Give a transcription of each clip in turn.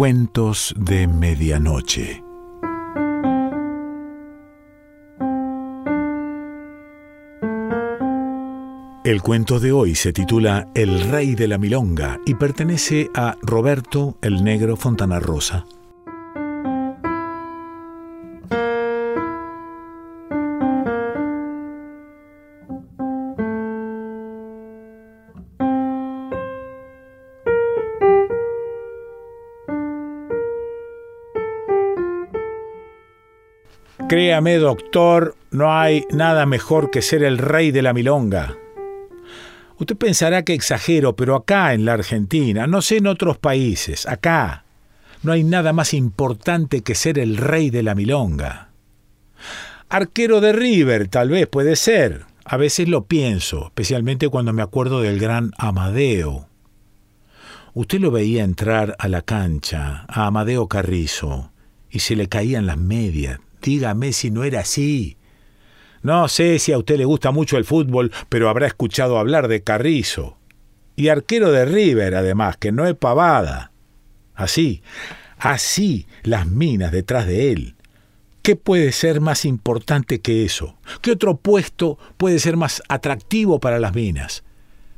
Cuentos de Medianoche. El cuento de hoy se titula El Rey de la Milonga y pertenece a Roberto el Negro Fontana Rosa. Créame, doctor, no hay nada mejor que ser el rey de la milonga. Usted pensará que exagero, pero acá en la Argentina, no sé en otros países, acá, no hay nada más importante que ser el rey de la milonga. Arquero de River, tal vez puede ser. A veces lo pienso, especialmente cuando me acuerdo del gran Amadeo. Usted lo veía entrar a la cancha, a Amadeo Carrizo, y se le caían las medias, Dígame si no era así. No sé si a usted le gusta mucho el fútbol, pero habrá escuchado hablar de Carrizo. Y arquero de River, además, que no es pavada. Así, así las minas detrás de él. ¿Qué puede ser más importante que eso? ¿Qué otro puesto puede ser más atractivo para las minas?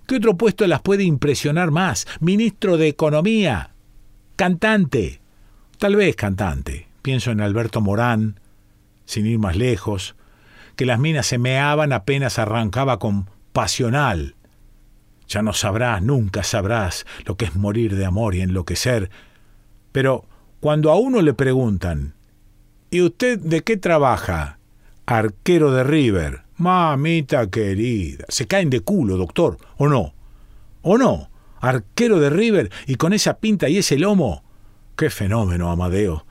¿Qué otro puesto las puede impresionar más? Ministro de Economía. Cantante. Tal vez cantante. Pienso en Alberto Morán, sin ir más lejos, que las minas se meaban apenas arrancaba con pasional. Ya no sabrás, nunca sabrás lo que es morir de amor y enloquecer. Pero cuando a uno le preguntan, ¿y usted de qué trabaja? Arquero de River. Mamita querida. Se caen de culo, doctor, ¿o no? ¿O no? Arquero de River y con esa pinta y ese lomo. Qué fenómeno, Amadeo.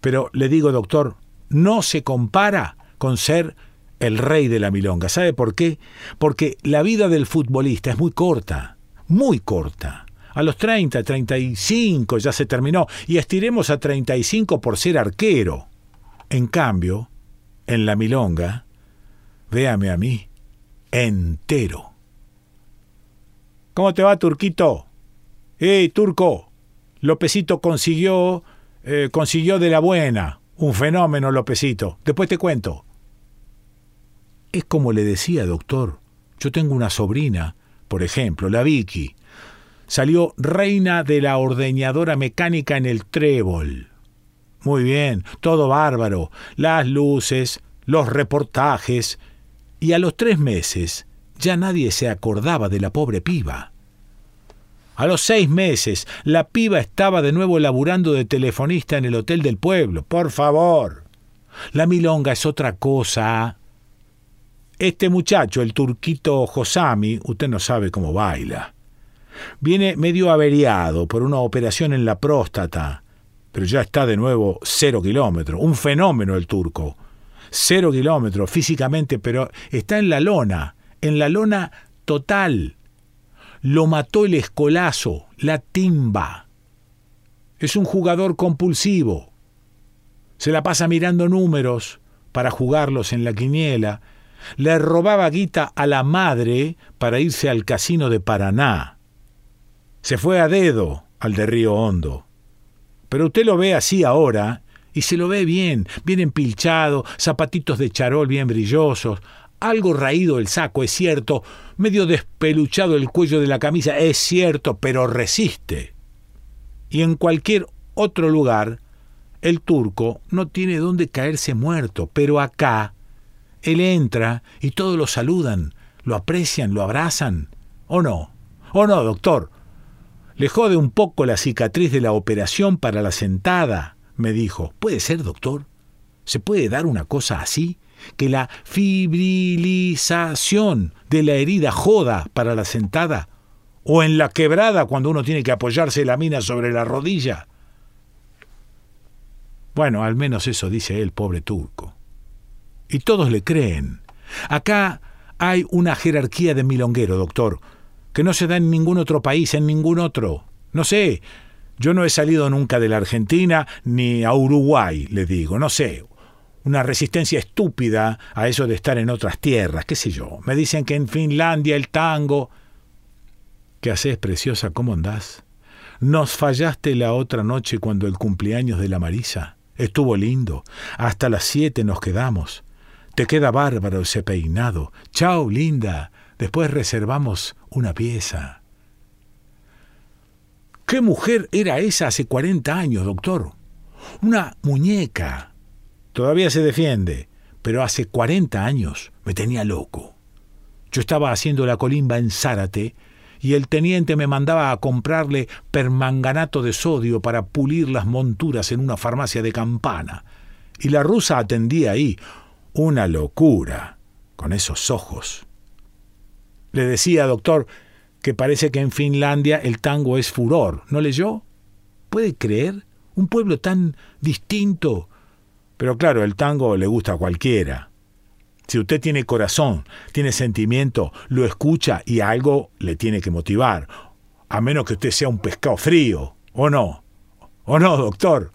Pero le digo, doctor, no se compara con ser el rey de la milonga. ¿Sabe por qué? Porque la vida del futbolista es muy corta, muy corta. A los 30, 35 ya se terminó y estiremos a 35 por ser arquero. En cambio, en la milonga, véame a mí, entero. ¿Cómo te va, Turquito? ¡Eh, Turco! Lopecito consiguió, eh, consiguió de la buena. Un fenómeno, Lopecito. Después te cuento. Es como le decía, doctor. Yo tengo una sobrina, por ejemplo, la Vicky. Salió reina de la ordeñadora mecánica en el trébol. Muy bien, todo bárbaro. Las luces, los reportajes. Y a los tres meses ya nadie se acordaba de la pobre piba. A los seis meses, la piba estaba de nuevo laburando de telefonista en el hotel del pueblo. Por favor. La milonga es otra cosa. Este muchacho, el turquito Josami, usted no sabe cómo baila. Viene medio averiado por una operación en la próstata, pero ya está de nuevo cero kilómetros. Un fenómeno el turco. Cero kilómetros físicamente, pero está en la lona, en la lona total lo mató el escolazo, la timba. Es un jugador compulsivo. Se la pasa mirando números para jugarlos en la quiniela. Le robaba guita a la madre para irse al casino de Paraná. Se fue a dedo al de Río Hondo. Pero usted lo ve así ahora y se lo ve bien, bien empilchado, zapatitos de charol bien brillosos, algo raído el saco, es cierto, medio despeluchado el cuello de la camisa, es cierto, pero resiste. Y en cualquier otro lugar, el turco no tiene dónde caerse muerto, pero acá, él entra y todos lo saludan, lo aprecian, lo abrazan. ¿O no? ¿O no, doctor? Le jode un poco la cicatriz de la operación para la sentada, me dijo. ¿Puede ser, doctor? ¿Se puede dar una cosa así? Que la fibrilización de la herida joda para la sentada, o en la quebrada cuando uno tiene que apoyarse la mina sobre la rodilla. Bueno, al menos eso dice el pobre turco. Y todos le creen. Acá hay una jerarquía de milonguero, doctor, que no se da en ningún otro país, en ningún otro. No sé, yo no he salido nunca de la Argentina ni a Uruguay, le digo, no sé, una resistencia estúpida a eso de estar en otras tierras, qué sé yo. Me dicen que en Finlandia el tango... ¿Qué haces, preciosa? ¿Cómo andás? Nos fallaste la otra noche cuando el cumpleaños de la Marisa. Estuvo lindo. Hasta las siete nos quedamos. Te queda bárbaro ese peinado. Chao, linda. Después reservamos una pieza. ¿Qué mujer era esa hace cuarenta años, doctor? Una muñeca. Todavía se defiende, pero hace cuarenta años me tenía loco. Yo estaba haciendo la colimba en Zárate y el teniente me mandaba a comprarle permanganato de sodio para pulir las monturas en una farmacia de campana. Y la rusa atendía ahí. Una locura, con esos ojos. Le decía, doctor, que parece que en Finlandia el tango es furor. ¿No leyó? ¿Puede creer? Un pueblo tan distinto. Pero claro, el tango le gusta a cualquiera. Si usted tiene corazón, tiene sentimiento, lo escucha y algo le tiene que motivar. A menos que usted sea un pescado frío. ¿O no? ¿O no, doctor?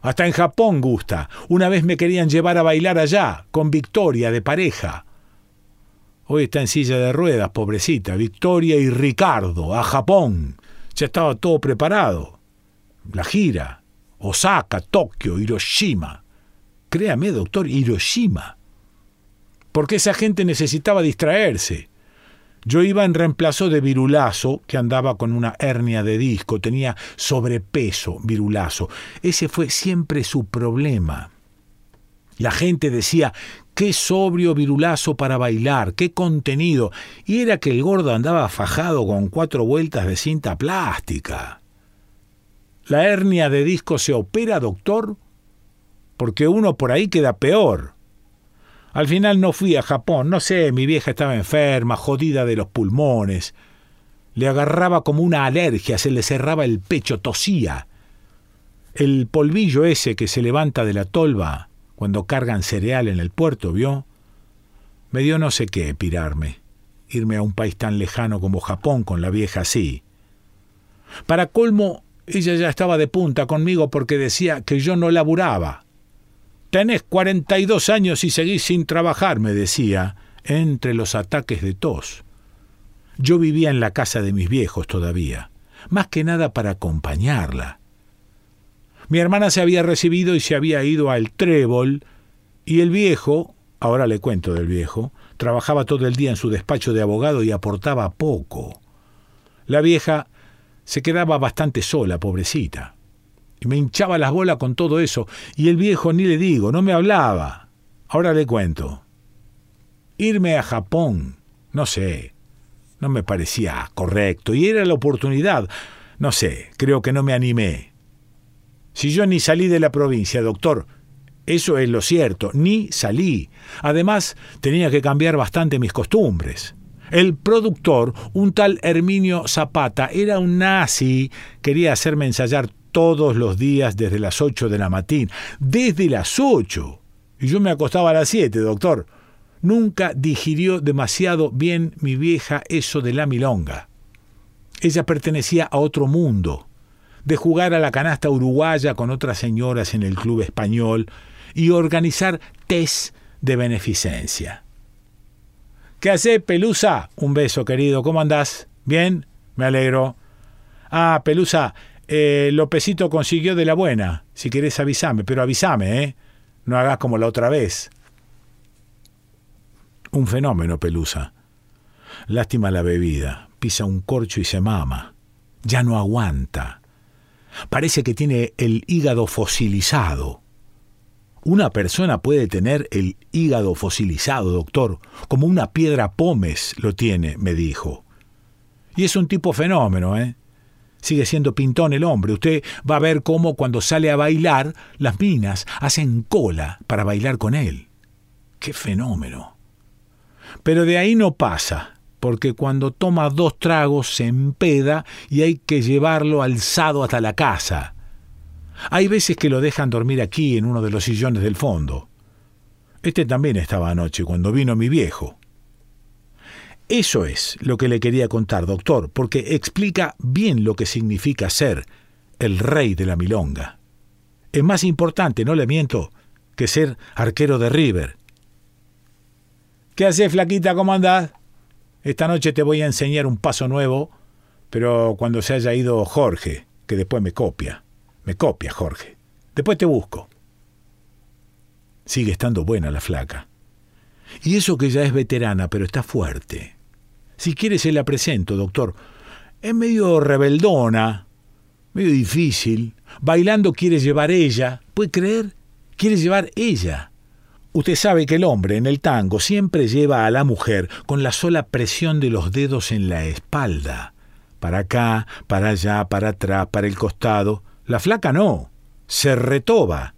Hasta en Japón gusta. Una vez me querían llevar a bailar allá, con Victoria de pareja. Hoy está en silla de ruedas, pobrecita. Victoria y Ricardo, a Japón. Ya estaba todo preparado. La gira. Osaka, Tokio, Hiroshima. Créame, doctor, Hiroshima porque esa gente necesitaba distraerse. Yo iba en reemplazo de Virulazo, que andaba con una hernia de disco, tenía sobrepeso Virulazo. Ese fue siempre su problema. La gente decía, qué sobrio Virulazo para bailar, qué contenido. Y era que el gordo andaba fajado con cuatro vueltas de cinta plástica. ¿La hernia de disco se opera, doctor? Porque uno por ahí queda peor. Al final no fui a Japón, no sé, mi vieja estaba enferma, jodida de los pulmones. Le agarraba como una alergia, se le cerraba el pecho, tosía. El polvillo ese que se levanta de la tolva cuando cargan cereal en el puerto, ¿vio? Me dio no sé qué pirarme, irme a un país tan lejano como Japón con la vieja así. Para colmo, ella ya estaba de punta conmigo porque decía que yo no laburaba, Tenés 42 años y seguís sin trabajar, me decía, entre los ataques de tos. Yo vivía en la casa de mis viejos todavía, más que nada para acompañarla. Mi hermana se había recibido y se había ido al trébol, y el viejo, ahora le cuento del viejo, trabajaba todo el día en su despacho de abogado y aportaba poco. La vieja se quedaba bastante sola, pobrecita me hinchaba las bolas con todo eso, y el viejo ni le digo, no me hablaba. Ahora le cuento. Irme a Japón, no sé, no me parecía correcto, y era la oportunidad. No sé, creo que no me animé. Si yo ni salí de la provincia, doctor, eso es lo cierto, ni salí. Además, tenía que cambiar bastante mis costumbres. El productor, un tal Herminio Zapata, era un nazi, quería hacerme ensayar todos los días desde las ocho de la mañana, desde las ocho. Y yo me acostaba a las siete, doctor. Nunca digirió demasiado bien mi vieja eso de la milonga. Ella pertenecía a otro mundo, de jugar a la canasta uruguaya con otras señoras en el club español y organizar test de beneficencia. ¿Qué hace, Pelusa? Un beso, querido. ¿Cómo andás? ¿Bien? Me alegro. Ah, Pelusa, eh, Lopecito consiguió de la buena. Si querés avísame, pero avísame, ¿eh? No hagas como la otra vez. Un fenómeno, Pelusa. Lástima la bebida. Pisa un corcho y se mama. Ya no aguanta. Parece que tiene el hígado fosilizado. Una persona puede tener el hígado fosilizado, doctor, como una piedra pómez lo tiene, me dijo. Y es un tipo fenómeno, ¿eh? Sigue siendo pintón el hombre. Usted va a ver cómo cuando sale a bailar, las minas hacen cola para bailar con él. ¡Qué fenómeno! Pero de ahí no pasa, porque cuando toma dos tragos se empeda y hay que llevarlo alzado hasta la casa. Hay veces que lo dejan dormir aquí en uno de los sillones del fondo. Este también estaba anoche cuando vino mi viejo. Eso es lo que le quería contar, doctor, porque explica bien lo que significa ser el rey de la milonga. Es más importante, no le miento, que ser arquero de River. ¿Qué haces, flaquita? ¿Cómo andás? Esta noche te voy a enseñar un paso nuevo Pero cuando se haya ido Jorge, que después me copia. Me copia, Jorge. Después te busco. Sigue estando buena la flaca. Y eso que ya es veterana, pero está fuerte. Si quiere se la presento, doctor. Es medio rebeldona, medio difícil. Bailando quiere llevar ella. ¿Puede creer? Quiere llevar ella. Usted sabe que el hombre en el tango siempre lleva a la mujer con la sola presión de los dedos en la espalda. Para acá, para allá, para atrás, para el costado. La flaca no. Se retoba.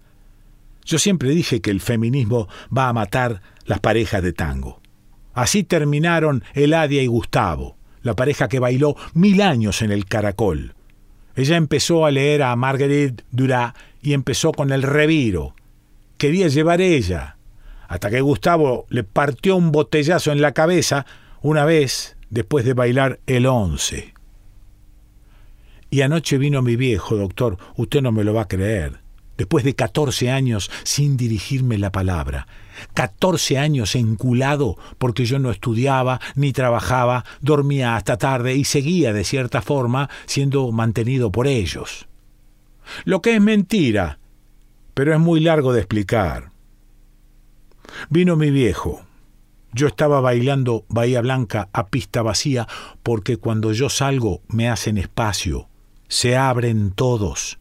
Yo siempre dije que el feminismo va a matar las parejas de tango. Así terminaron Eladia y Gustavo, la pareja que bailó mil años en el Caracol. Ella empezó a leer a Marguerite Duras y empezó con el reviro. Quería llevar ella, hasta que Gustavo le partió un botellazo en la cabeza una vez después de bailar el once. Y anoche vino mi viejo, doctor, usted no me lo va a creer después de 14 años sin dirigirme la palabra, 14 años enculado porque yo no estudiaba ni trabajaba, dormía hasta tarde y seguía de cierta forma siendo mantenido por ellos. Lo que es mentira, pero es muy largo de explicar. Vino mi viejo. Yo estaba bailando Bahía Blanca a pista vacía porque cuando yo salgo me hacen espacio, se abren todos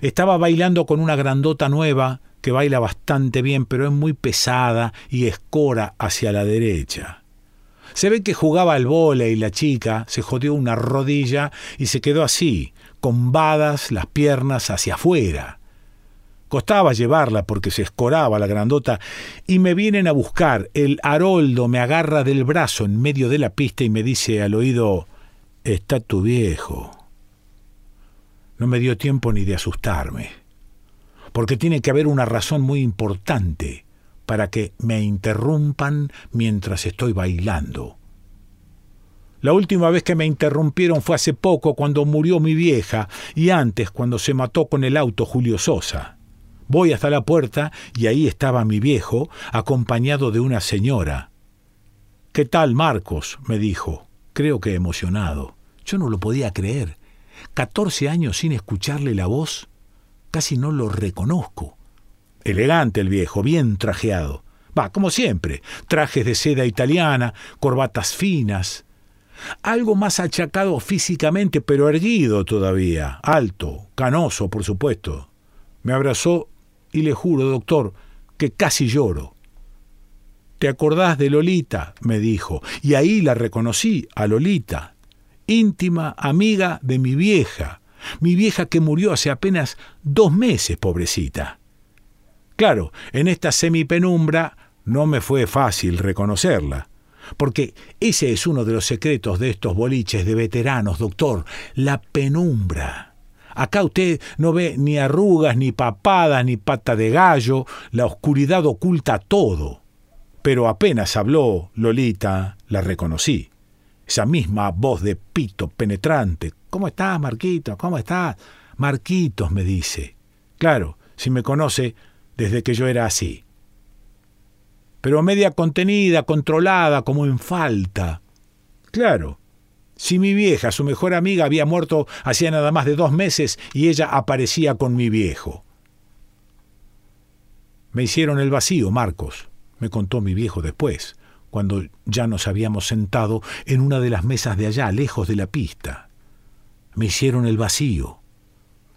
estaba bailando con una grandota nueva que baila bastante bien, pero es muy pesada y escora hacia la derecha. Se ve que jugaba al y la chica se jodió una rodilla y se quedó así, combadas las piernas hacia afuera. Costaba llevarla porque se escoraba la grandota y me vienen a buscar. El Haroldo me agarra del brazo en medio de la pista y me dice al oído, está tu viejo. No me dio tiempo ni de asustarme, porque tiene que haber una razón muy importante para que me interrumpan mientras estoy bailando. La última vez que me interrumpieron fue hace poco cuando murió mi vieja y antes cuando se mató con el auto Julio Sosa. Voy hasta la puerta y ahí estaba mi viejo, acompañado de una señora. ¿Qué tal, Marcos? me dijo, creo que emocionado. Yo no lo podía creer. Catorce años sin escucharle la voz, casi no lo reconozco. Elegante el viejo, bien trajeado. Va, como siempre, trajes de seda italiana, corbatas finas. Algo más achacado físicamente, pero erguido todavía, alto, canoso, por supuesto. Me abrazó y le juro, doctor, que casi lloro. ¿Te acordás de Lolita? me dijo, y ahí la reconocí, a Lolita íntima amiga de mi vieja, mi vieja que murió hace apenas dos meses, pobrecita. Claro, en esta semipenumbra no me fue fácil reconocerla, porque ese es uno de los secretos de estos boliches de veteranos, doctor, la penumbra. Acá usted no ve ni arrugas, ni papadas, ni pata de gallo, la oscuridad oculta todo. Pero apenas habló Lolita, la reconocí esa misma voz de pito penetrante. ¿Cómo estás, Marquitos? ¿Cómo estás? Marquitos, me dice. Claro, si me conoce desde que yo era así. Pero media contenida, controlada, como en falta. Claro, si mi vieja, su mejor amiga, había muerto hacía nada más de dos meses y ella aparecía con mi viejo. Me hicieron el vacío, Marcos, me contó mi viejo después cuando ya nos habíamos sentado en una de las mesas de allá, lejos de la pista. Me hicieron el vacío.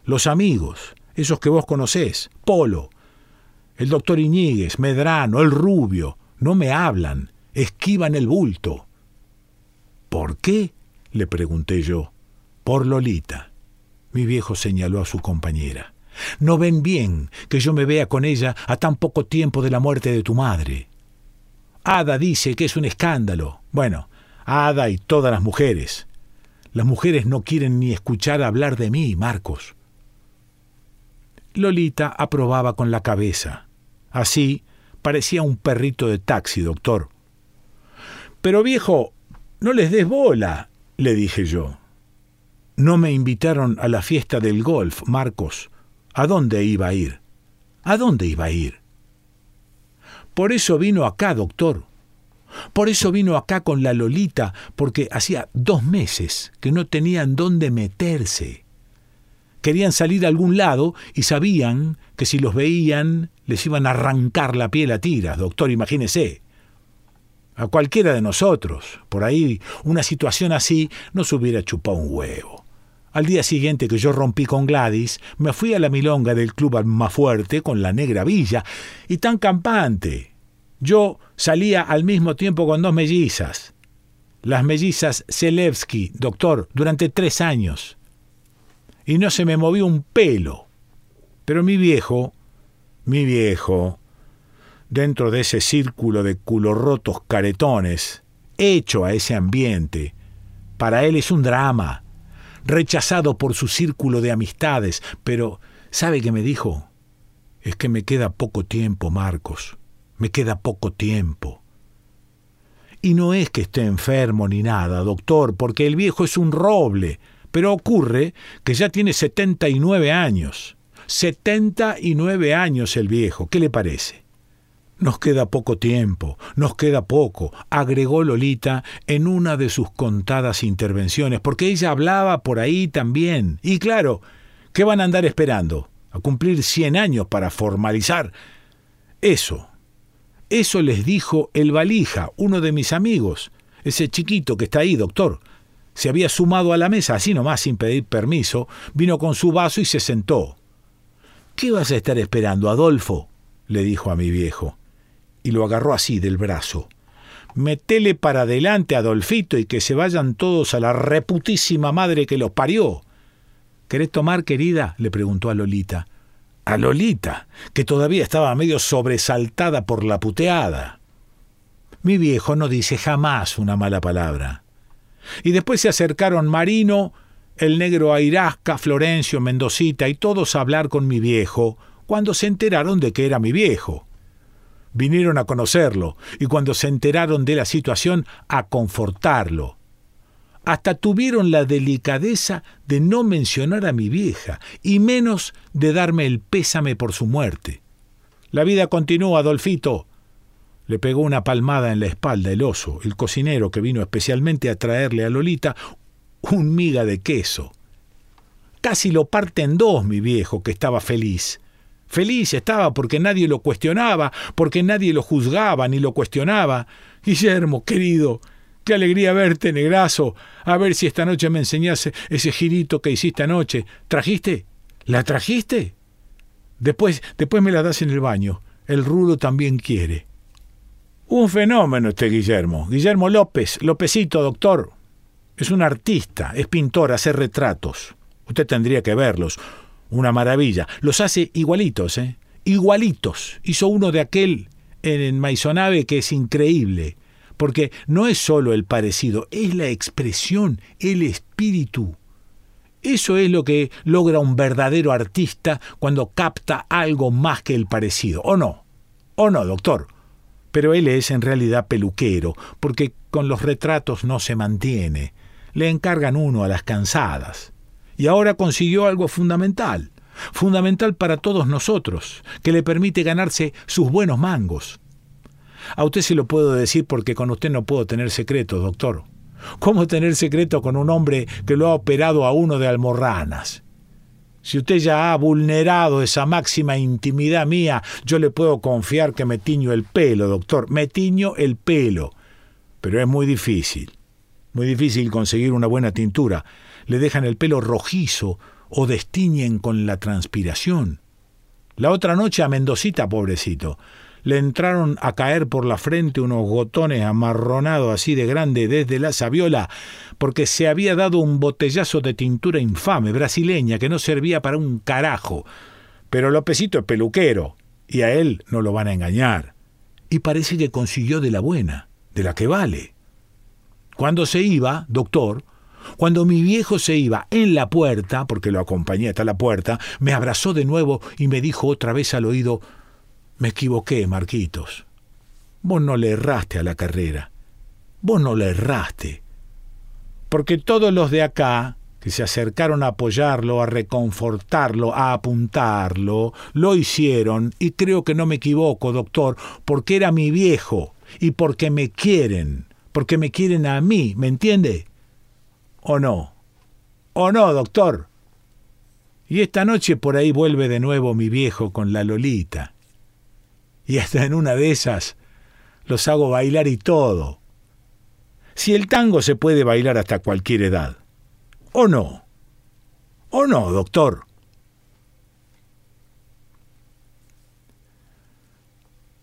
Los amigos, esos que vos conocés, Polo, el doctor Iñiguez, Medrano, el rubio, no me hablan, esquivan el bulto. ¿Por qué? le pregunté yo. Por Lolita. Mi viejo señaló a su compañera. No ven bien que yo me vea con ella a tan poco tiempo de la muerte de tu madre. Ada dice que es un escándalo. Bueno, Ada y todas las mujeres. Las mujeres no quieren ni escuchar hablar de mí, Marcos. Lolita aprobaba con la cabeza. Así parecía un perrito de taxi, doctor. Pero viejo, no les des bola, le dije yo. No me invitaron a la fiesta del golf, Marcos. ¿A dónde iba a ir? ¿A dónde iba a ir? Por eso vino acá, doctor. Por eso vino acá con la Lolita, porque hacía dos meses que no tenían dónde meterse. Querían salir a algún lado y sabían que si los veían les iban a arrancar la piel a tiras, doctor, imagínese. A cualquiera de nosotros, por ahí, una situación así nos hubiera chupado un huevo. Al día siguiente que yo rompí con Gladys, me fui a la milonga del club más fuerte con la negra villa, y tan campante. Yo salía al mismo tiempo con dos mellizas. Las mellizas Zelewski, doctor, durante tres años. Y no se me movió un pelo. Pero mi viejo, mi viejo, dentro de ese círculo de culorrotos caretones, hecho a ese ambiente, para él es un drama rechazado por su círculo de amistades, pero ¿sabe qué me dijo? Es que me queda poco tiempo, Marcos, me queda poco tiempo. Y no es que esté enfermo ni nada, doctor, porque el viejo es un roble, pero ocurre que ya tiene 79 años. 79 años el viejo, ¿qué le parece? Nos queda poco tiempo, nos queda poco, agregó Lolita en una de sus contadas intervenciones, porque ella hablaba por ahí también. Y claro, ¿qué van a andar esperando? ¿A cumplir 100 años para formalizar? Eso. Eso les dijo el valija, uno de mis amigos, ese chiquito que está ahí, doctor. Se había sumado a la mesa, así nomás sin pedir permiso, vino con su vaso y se sentó. ¿Qué vas a estar esperando, Adolfo? le dijo a mi viejo y lo agarró así del brazo. Metele para adelante, Adolfito, y que se vayan todos a la reputísima madre que los parió. ¿Querés tomar, querida? le preguntó a Lolita. A Lolita, que todavía estaba medio sobresaltada por la puteada. Mi viejo no dice jamás una mala palabra. Y después se acercaron Marino, el negro Airasca, Florencio, Mendocita y todos a hablar con mi viejo, cuando se enteraron de que era mi viejo vinieron a conocerlo y cuando se enteraron de la situación a confortarlo. Hasta tuvieron la delicadeza de no mencionar a mi vieja y menos de darme el pésame por su muerte. La vida continúa, Adolfito. Le pegó una palmada en la espalda el oso, el cocinero que vino especialmente a traerle a Lolita un miga de queso. Casi lo parte en dos, mi viejo, que estaba feliz. Feliz estaba porque nadie lo cuestionaba, porque nadie lo juzgaba ni lo cuestionaba. Guillermo, querido, qué alegría verte, negrazo. A ver si esta noche me enseñase ese girito que hiciste anoche. ¿Trajiste? ¿La trajiste? Después, después me la das en el baño. El rulo también quiere. Un fenómeno este Guillermo. Guillermo López, Lópezito, doctor. Es un artista, es pintor, hace retratos. Usted tendría que verlos una maravilla. Los hace igualitos, ¿eh? Igualitos. Hizo uno de aquel en Maisonave que es increíble, porque no es solo el parecido, es la expresión, el espíritu. Eso es lo que logra un verdadero artista cuando capta algo más que el parecido, ¿o no? ¿O no, doctor? Pero él es en realidad peluquero, porque con los retratos no se mantiene. Le encargan uno a las cansadas y ahora consiguió algo fundamental, fundamental para todos nosotros, que le permite ganarse sus buenos mangos. A usted se lo puedo decir porque con usted no puedo tener secreto, doctor. ¿Cómo tener secreto con un hombre que lo ha operado a uno de almorranas? Si usted ya ha vulnerado esa máxima intimidad mía, yo le puedo confiar que me tiño el pelo, doctor. Me tiño el pelo. Pero es muy difícil. Muy difícil conseguir una buena tintura le dejan el pelo rojizo o destiñen con la transpiración. La otra noche a Mendocita, pobrecito, le entraron a caer por la frente unos gotones amarronados así de grande desde la sabiola, porque se había dado un botellazo de tintura infame brasileña que no servía para un carajo. Pero Lópezito es peluquero, y a él no lo van a engañar. Y parece que consiguió de la buena, de la que vale. Cuando se iba, doctor, cuando mi viejo se iba en la puerta, porque lo acompañé hasta la puerta, me abrazó de nuevo y me dijo otra vez al oído, me equivoqué, Marquitos. Vos no le erraste a la carrera. Vos no le erraste. Porque todos los de acá, que se acercaron a apoyarlo, a reconfortarlo, a apuntarlo, lo hicieron, y creo que no me equivoco, doctor, porque era mi viejo, y porque me quieren, porque me quieren a mí, ¿me entiende? ¿O no? ¿O no, doctor? Y esta noche por ahí vuelve de nuevo mi viejo con la Lolita. Y hasta en una de esas los hago bailar y todo. Si el tango se puede bailar hasta cualquier edad. ¿O no? ¿O no, doctor?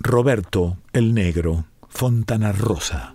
Roberto el Negro, Fontana Rosa.